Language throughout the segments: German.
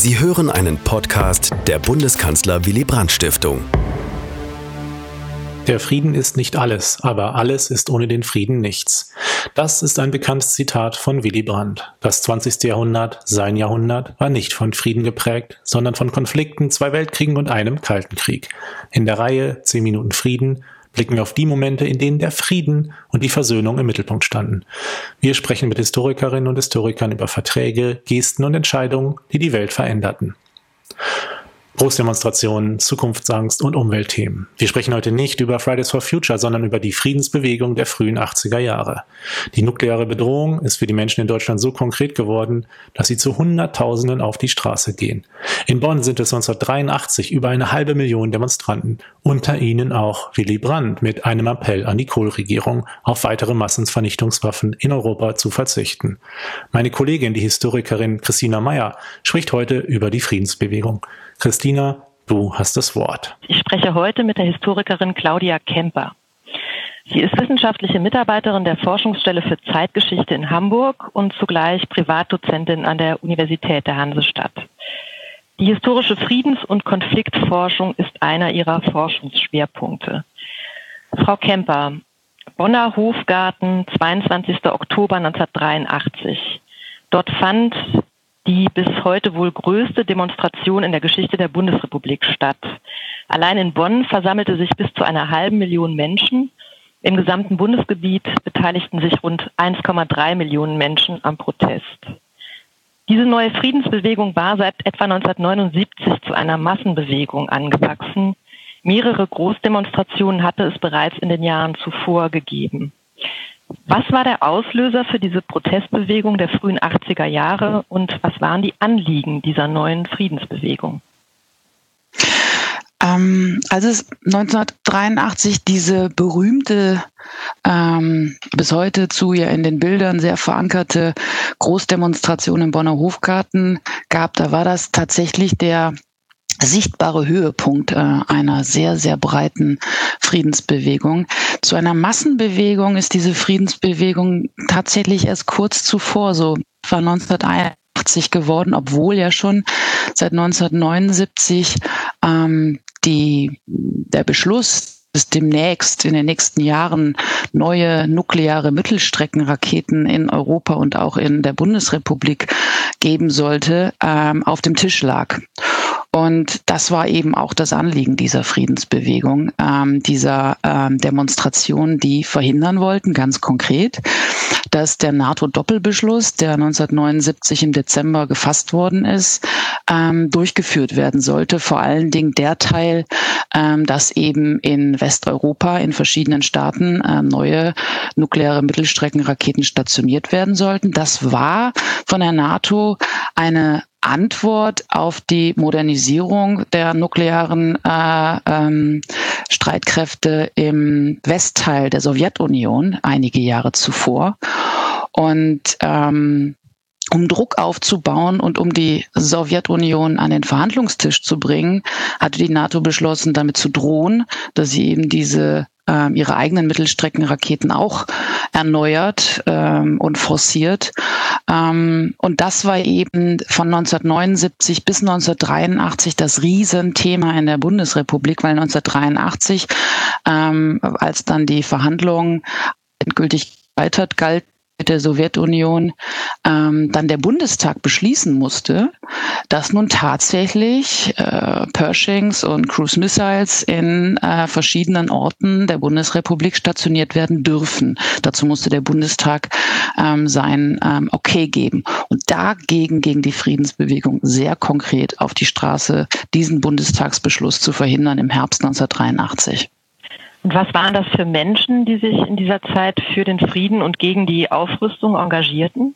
Sie hören einen Podcast der Bundeskanzler Willy Brandt Stiftung. Der Frieden ist nicht alles, aber alles ist ohne den Frieden nichts. Das ist ein bekanntes Zitat von Willy Brandt. Das 20. Jahrhundert, sein Jahrhundert, war nicht von Frieden geprägt, sondern von Konflikten, zwei Weltkriegen und einem Kalten Krieg. In der Reihe 10 Minuten Frieden blicken wir auf die Momente, in denen der Frieden und die Versöhnung im Mittelpunkt standen. Wir sprechen mit Historikerinnen und Historikern über Verträge, Gesten und Entscheidungen, die die Welt veränderten. Großdemonstrationen, Zukunftsangst und Umweltthemen. Wir sprechen heute nicht über Fridays for Future, sondern über die Friedensbewegung der frühen 80er Jahre. Die nukleare Bedrohung ist für die Menschen in Deutschland so konkret geworden, dass sie zu Hunderttausenden auf die Straße gehen. In Bonn sind es 1983 über eine halbe Million Demonstranten, unter ihnen auch Willy Brandt mit einem Appell an die Kohl-Regierung, auf weitere Massenvernichtungswaffen in Europa zu verzichten. Meine Kollegin, die Historikerin Christina Meyer, spricht heute über die Friedensbewegung. Christina, du hast das Wort. Ich spreche heute mit der Historikerin Claudia Kemper. Sie ist wissenschaftliche Mitarbeiterin der Forschungsstelle für Zeitgeschichte in Hamburg und zugleich Privatdozentin an der Universität der Hansestadt. Die historische Friedens- und Konfliktforschung ist einer ihrer Forschungsschwerpunkte. Frau Kemper, Bonner Hofgarten, 22. Oktober 1983. Dort fand die bis heute wohl größte Demonstration in der Geschichte der Bundesrepublik statt. Allein in Bonn versammelte sich bis zu einer halben Million Menschen. Im gesamten Bundesgebiet beteiligten sich rund 1,3 Millionen Menschen am Protest. Diese neue Friedensbewegung war seit etwa 1979 zu einer Massenbewegung angewachsen. Mehrere Großdemonstrationen hatte es bereits in den Jahren zuvor gegeben. Was war der Auslöser für diese Protestbewegung der frühen 80er Jahre und was waren die Anliegen dieser neuen Friedensbewegung? Ähm, als es 1983 diese berühmte, ähm, bis heute zu ja in den Bildern sehr verankerte Großdemonstration im Bonner Hofgarten gab, da war das tatsächlich der sichtbare Höhepunkt äh, einer sehr, sehr breiten Friedensbewegung. Zu einer Massenbewegung ist diese Friedensbewegung tatsächlich erst kurz zuvor, so war 1981 geworden, obwohl ja schon seit 1979 ähm, die, der Beschluss es demnächst in den nächsten Jahren neue nukleare Mittelstreckenraketen in Europa und auch in der Bundesrepublik geben sollte, ähm, auf dem Tisch lag. Und das war eben auch das Anliegen dieser Friedensbewegung, ähm, dieser ähm, Demonstration, die verhindern wollten, ganz konkret, dass der NATO-Doppelbeschluss, der 1979 im Dezember gefasst worden ist, ähm, durchgeführt werden sollte. Vor allen Dingen der Teil, ähm, dass eben in Westeuropa, in verschiedenen Staaten äh, neue nukleare Mittelstreckenraketen stationiert werden sollten. Das war von der NATO eine Antwort auf die Modernisierung der nuklearen äh, ähm, Streitkräfte im Westteil der Sowjetunion einige Jahre zuvor. Und ähm, um Druck aufzubauen und um die Sowjetunion an den Verhandlungstisch zu bringen, hatte die NATO beschlossen, damit zu drohen, dass sie eben diese ähm, ihre eigenen Mittelstreckenraketen auch erneuert ähm, und forciert. Ähm, und das war eben von 1979 bis 1983 das Riesenthema in der Bundesrepublik, weil 1983, ähm, als dann die Verhandlungen endgültig gescheitert galt, der Sowjetunion ähm, dann der Bundestag beschließen musste, dass nun tatsächlich äh, Pershings und Cruise Missiles in äh, verschiedenen Orten der Bundesrepublik stationiert werden dürfen. Dazu musste der Bundestag ähm, sein ähm, Okay geben. Und dagegen ging die Friedensbewegung sehr konkret auf die Straße, diesen Bundestagsbeschluss zu verhindern im Herbst 1983. Und was waren das für Menschen, die sich in dieser Zeit für den Frieden und gegen die Aufrüstung engagierten?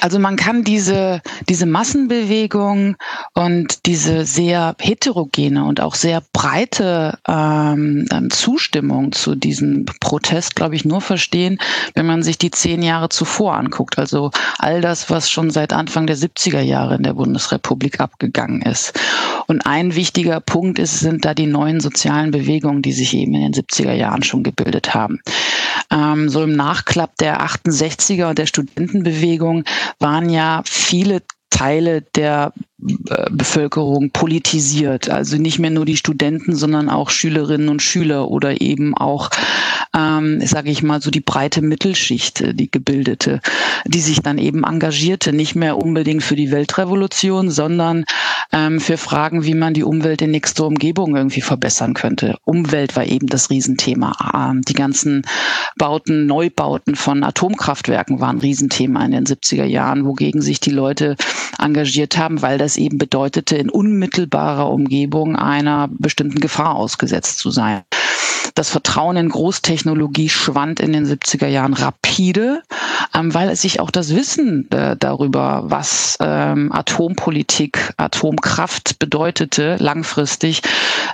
Also man kann diese, diese Massenbewegung und diese sehr heterogene und auch sehr breite ähm, Zustimmung zu diesem Protest, glaube ich, nur verstehen, wenn man sich die zehn Jahre zuvor anguckt. Also all das, was schon seit Anfang der 70er Jahre in der Bundesrepublik abgegangen ist. Und ein wichtiger Punkt ist, sind da die neuen sozialen Bewegungen, die sich eben in den 70er Jahren schon gebildet haben. Ähm, so im Nachklapp der 68er und der Studentenbewegung waren ja viele Teile der Bevölkerung politisiert. Also nicht mehr nur die Studenten, sondern auch Schülerinnen und Schüler oder eben auch, ähm, sage ich mal, so die breite Mittelschicht, äh, die gebildete, die sich dann eben engagierte, nicht mehr unbedingt für die Weltrevolution, sondern ähm, für Fragen, wie man die Umwelt in nächster Umgebung irgendwie verbessern könnte. Umwelt war eben das Riesenthema. Ähm, die ganzen Bauten, Neubauten von Atomkraftwerken waren Riesenthema in den 70er Jahren, wogegen sich die Leute engagiert haben, weil das eben bedeutete, in unmittelbarer Umgebung einer bestimmten Gefahr ausgesetzt zu sein. Das Vertrauen in Großtechnologie schwand in den 70er Jahren rapide, weil es sich auch das Wissen äh, darüber, was ähm, Atompolitik, Atomkraft bedeutete, langfristig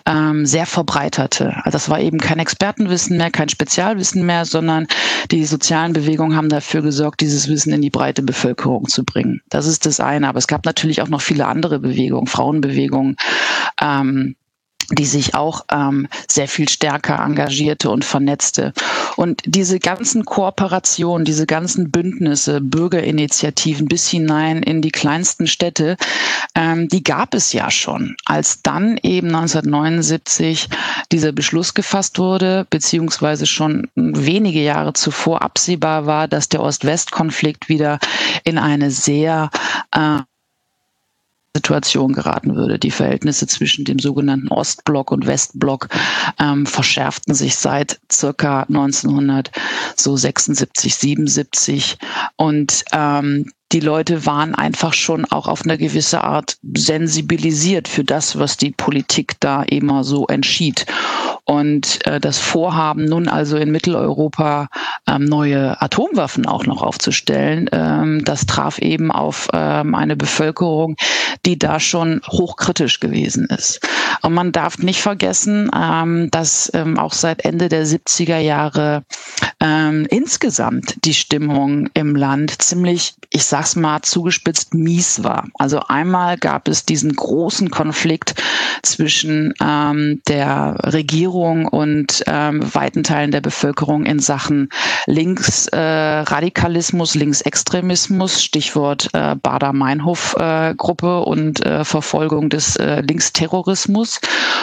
ähm, sehr verbreiterte. Also das war eben kein Expertenwissen mehr, kein Spezialwissen mehr, sondern die sozialen Bewegungen haben dafür gesorgt, dieses Wissen in die breite Bevölkerung zu bringen. Das ist das eine. Aber es gab natürlich auch noch viele andere Bewegungen, Frauenbewegungen, ähm, die sich auch ähm, sehr viel stärker engagierte und vernetzte. Und diese ganzen Kooperationen, diese ganzen Bündnisse, Bürgerinitiativen bis hinein in die kleinsten Städte, ähm, die gab es ja schon. Als dann eben 1979 dieser Beschluss gefasst wurde, beziehungsweise schon wenige Jahre zuvor absehbar war, dass der Ost-West-Konflikt wieder in eine sehr äh, Situation geraten würde. Die Verhältnisse zwischen dem sogenannten Ostblock und Westblock ähm, verschärften sich seit circa 1976, 77 und ähm, die Leute waren einfach schon auch auf eine gewisse Art sensibilisiert für das, was die Politik da immer so entschied. Und äh, das Vorhaben, nun also in Mitteleuropa ähm, neue Atomwaffen auch noch aufzustellen, ähm, das traf eben auf ähm, eine Bevölkerung, die da schon hochkritisch gewesen ist. Und man darf nicht vergessen, ähm, dass ähm, auch seit Ende der 70er Jahre ähm, insgesamt die Stimmung im Land ziemlich, ich sag's mal zugespitzt, mies war. Also einmal gab es diesen großen Konflikt zwischen ähm, der Regierung und ähm, weiten Teilen der Bevölkerung in Sachen Linksradikalismus, äh, Linksextremismus, Stichwort äh, Bader-Meinhof-Gruppe äh, und äh, Verfolgung des äh, Linksterrorismus.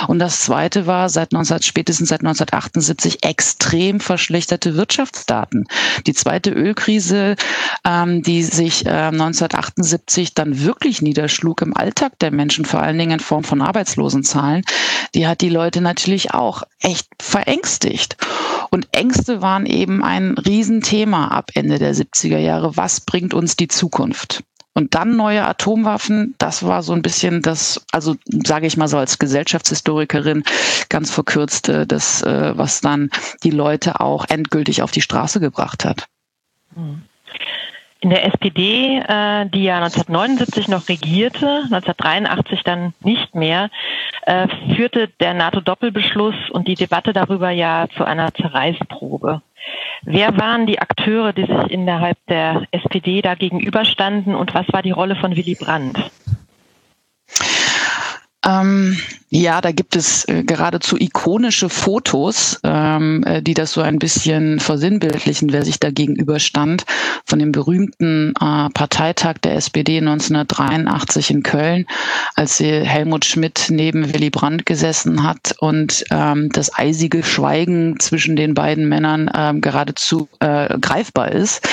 Und das Zweite war seit 19, spätestens seit 1978 extrem verschlechterte Wirtschaftsdaten. Die zweite Ölkrise, ähm, die sich äh, 1978 dann wirklich niederschlug im Alltag der Menschen, vor allen Dingen in Form von Arbeitslosenzahlen, die hat die Leute natürlich auch echt verängstigt. Und Ängste waren eben ein Riesenthema ab Ende der 70er Jahre. Was bringt uns die Zukunft? Und dann neue Atomwaffen, das war so ein bisschen das, also sage ich mal so als Gesellschaftshistorikerin ganz verkürzt, äh, das, äh, was dann die Leute auch endgültig auf die Straße gebracht hat. In der SPD, äh, die ja 1979 noch regierte, 1983 dann nicht mehr, äh, führte der NATO-Doppelbeschluss und die Debatte darüber ja zu einer Zerreißprobe. Wer waren die Akteure, die sich innerhalb der SPD da gegenüberstanden und was war die Rolle von Willy Brandt? Ähm, ja, da gibt es äh, geradezu ikonische Fotos, ähm, äh, die das so ein bisschen versinnbildlichen, wer sich da gegenüberstand, von dem berühmten äh, Parteitag der SPD 1983 in Köln, als Helmut Schmidt neben Willy Brandt gesessen hat und ähm, das eisige Schweigen zwischen den beiden Männern ähm, geradezu äh, greifbar ist.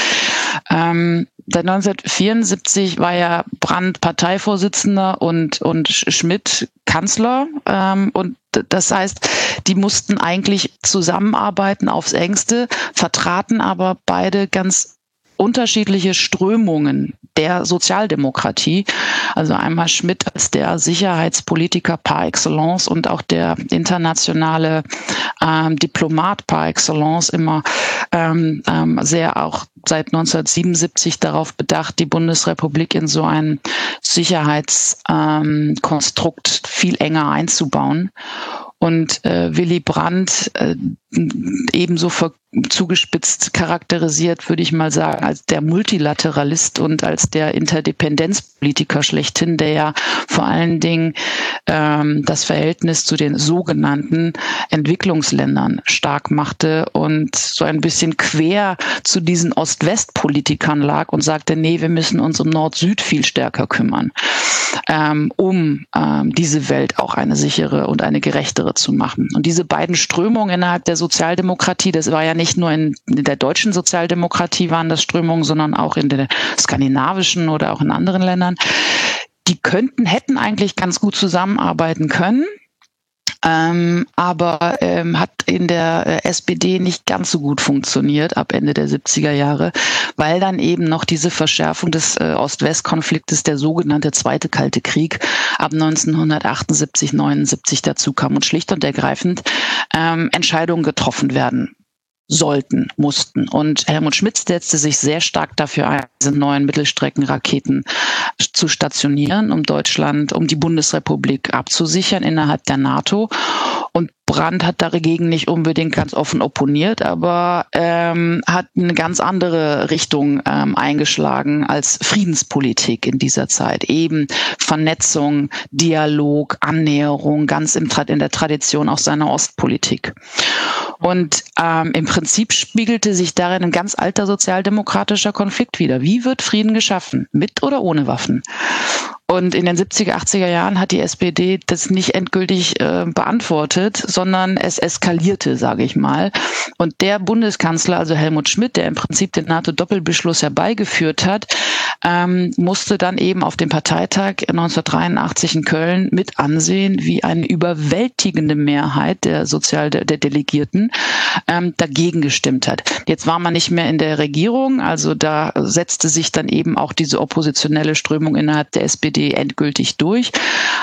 Ähm, seit 1974 war ja Brandt Parteivorsitzender und, und Schmidt Kanzler. Ähm, und das heißt, die mussten eigentlich zusammenarbeiten aufs engste, vertraten aber beide ganz unterschiedliche Strömungen der Sozialdemokratie. Also einmal Schmidt als der Sicherheitspolitiker par excellence und auch der internationale ähm, Diplomat par excellence immer ähm, ähm, sehr auch seit 1977 darauf bedacht, die Bundesrepublik in so ein Sicherheitskonstrukt viel enger einzubauen. Und äh, Willy Brandt äh, ebenso zugespitzt charakterisiert, würde ich mal sagen, als der Multilateralist und als der Interdependenzpolitiker schlechthin, der ja vor allen Dingen ähm, das Verhältnis zu den sogenannten Entwicklungsländern stark machte und so ein bisschen quer zu diesen Ost-West-Politikern lag und sagte, nee, wir müssen uns um Nord-Süd viel stärker kümmern. Ähm, um ähm, diese Welt auch eine sichere und eine gerechtere zu machen. Und diese beiden Strömungen innerhalb der Sozialdemokratie, das war ja nicht nur in, in der deutschen Sozialdemokratie waren das Strömungen, sondern auch in der skandinavischen oder auch in anderen Ländern, die könnten, hätten eigentlich ganz gut zusammenarbeiten können. Ähm, aber ähm, hat in der äh, SPD nicht ganz so gut funktioniert ab Ende der 70er Jahre, weil dann eben noch diese Verschärfung des äh, Ost-West-Konfliktes, der sogenannte Zweite Kalte Krieg, ab 1978, 79 dazu kam und schlicht und ergreifend ähm, Entscheidungen getroffen werden sollten, mussten. Und Helmut Schmidt setzte sich sehr stark dafür ein, diese neuen Mittelstreckenraketen zu stationieren, um Deutschland, um die Bundesrepublik abzusichern innerhalb der NATO. Und Brandt hat dagegen nicht unbedingt ganz offen opponiert, aber ähm, hat eine ganz andere Richtung ähm, eingeschlagen als Friedenspolitik in dieser Zeit. Eben Vernetzung, Dialog, Annäherung, ganz im, in der Tradition auch seiner Ostpolitik. Und ähm, im Prinzip spiegelte sich darin ein ganz alter sozialdemokratischer Konflikt wieder. Wie wird Frieden geschaffen? Mit oder ohne Waffen? Und in den 70er, 80er Jahren hat die SPD das nicht endgültig äh, beantwortet, sondern es eskalierte, sage ich mal. Und der Bundeskanzler, also Helmut Schmidt, der im Prinzip den NATO-Doppelbeschluss herbeigeführt hat, ähm, musste dann eben auf dem Parteitag 1983 in Köln mit ansehen, wie eine überwältigende Mehrheit der Sozial der, der Delegierten ähm, dagegen gestimmt hat. Jetzt war man nicht mehr in der Regierung, also da setzte sich dann eben auch diese oppositionelle Strömung innerhalb der SPD endgültig durch.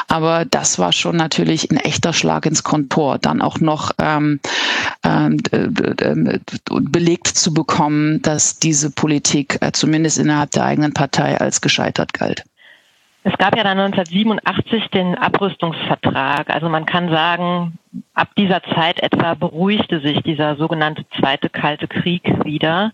Aber das war schon natürlich ein echter Schlag ins Kontor, dann auch noch ähm, belegt zu bekommen, dass diese Politik äh, zumindest innerhalb der eigenen Partei als gescheitert galt. Es gab ja dann 1987 den Abrüstungsvertrag. Also man kann sagen, ab dieser Zeit etwa beruhigte sich dieser sogenannte Zweite Kalte Krieg wieder.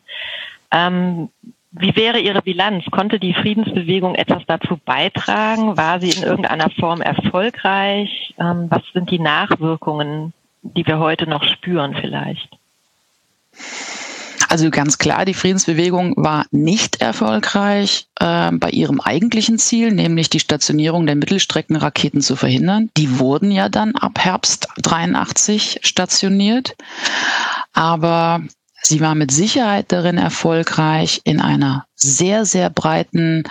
Ähm, wie wäre Ihre Bilanz? Konnte die Friedensbewegung etwas dazu beitragen? War sie in irgendeiner Form erfolgreich? Ähm, was sind die Nachwirkungen, die wir heute noch spüren vielleicht? Also ganz klar, die Friedensbewegung war nicht erfolgreich äh, bei ihrem eigentlichen Ziel, nämlich die Stationierung der Mittelstreckenraketen zu verhindern. Die wurden ja dann ab Herbst 83 stationiert. Aber Sie war mit Sicherheit darin erfolgreich, in einer sehr, sehr breiten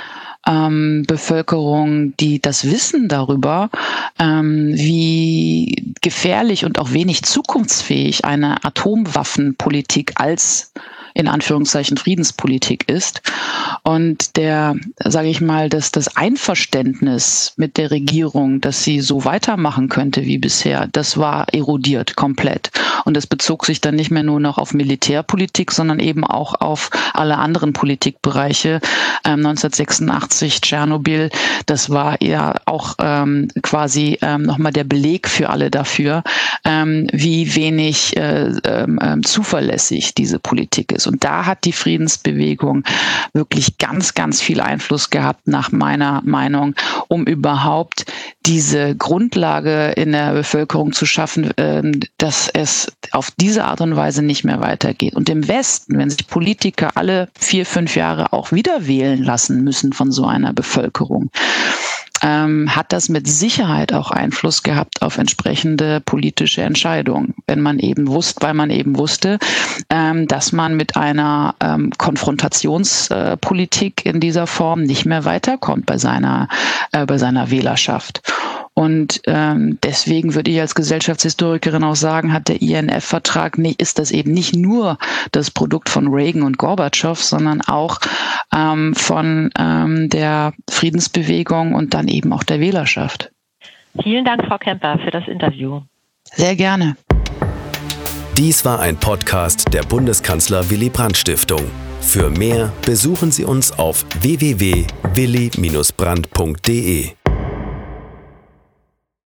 ähm, Bevölkerung, die das Wissen darüber, ähm, wie gefährlich und auch wenig zukunftsfähig eine Atomwaffenpolitik als in Anführungszeichen Friedenspolitik ist. Und der, sage ich mal, dass das Einverständnis mit der Regierung, dass sie so weitermachen könnte wie bisher, das war erodiert komplett. Und das bezog sich dann nicht mehr nur noch auf Militärpolitik, sondern eben auch auf alle anderen Politikbereiche. Ähm, 1986 Tschernobyl, das war ja auch ähm, quasi ähm, nochmal der Beleg für alle dafür, ähm, wie wenig äh, äh, zuverlässig diese Politik ist. Und da hat die Friedensbewegung wirklich ganz, ganz viel Einfluss gehabt, nach meiner Meinung, um überhaupt diese Grundlage in der Bevölkerung zu schaffen, ähm, dass es auf diese Art und Weise nicht mehr weitergeht. Und im Westen, wenn sich Politiker alle vier, fünf Jahre auch wieder wählen lassen müssen von so einer Bevölkerung, ähm, hat das mit Sicherheit auch Einfluss gehabt auf entsprechende politische Entscheidungen. Wenn man eben wusste, weil man eben wusste, ähm, dass man mit einer ähm, Konfrontationspolitik in dieser Form nicht mehr weiterkommt bei seiner, äh, bei seiner Wählerschaft. Und ähm, deswegen würde ich als Gesellschaftshistorikerin auch sagen, hat der INF-Vertrag nicht, ist das eben nicht nur das Produkt von Reagan und Gorbatschow, sondern auch ähm, von ähm, der Friedensbewegung und dann eben auch der Wählerschaft. Vielen Dank, Frau Kemper, für das Interview. Sehr gerne. Dies war ein Podcast der Bundeskanzler Willy Brandt Stiftung. Für mehr besuchen Sie uns auf www.willy-brandt.de.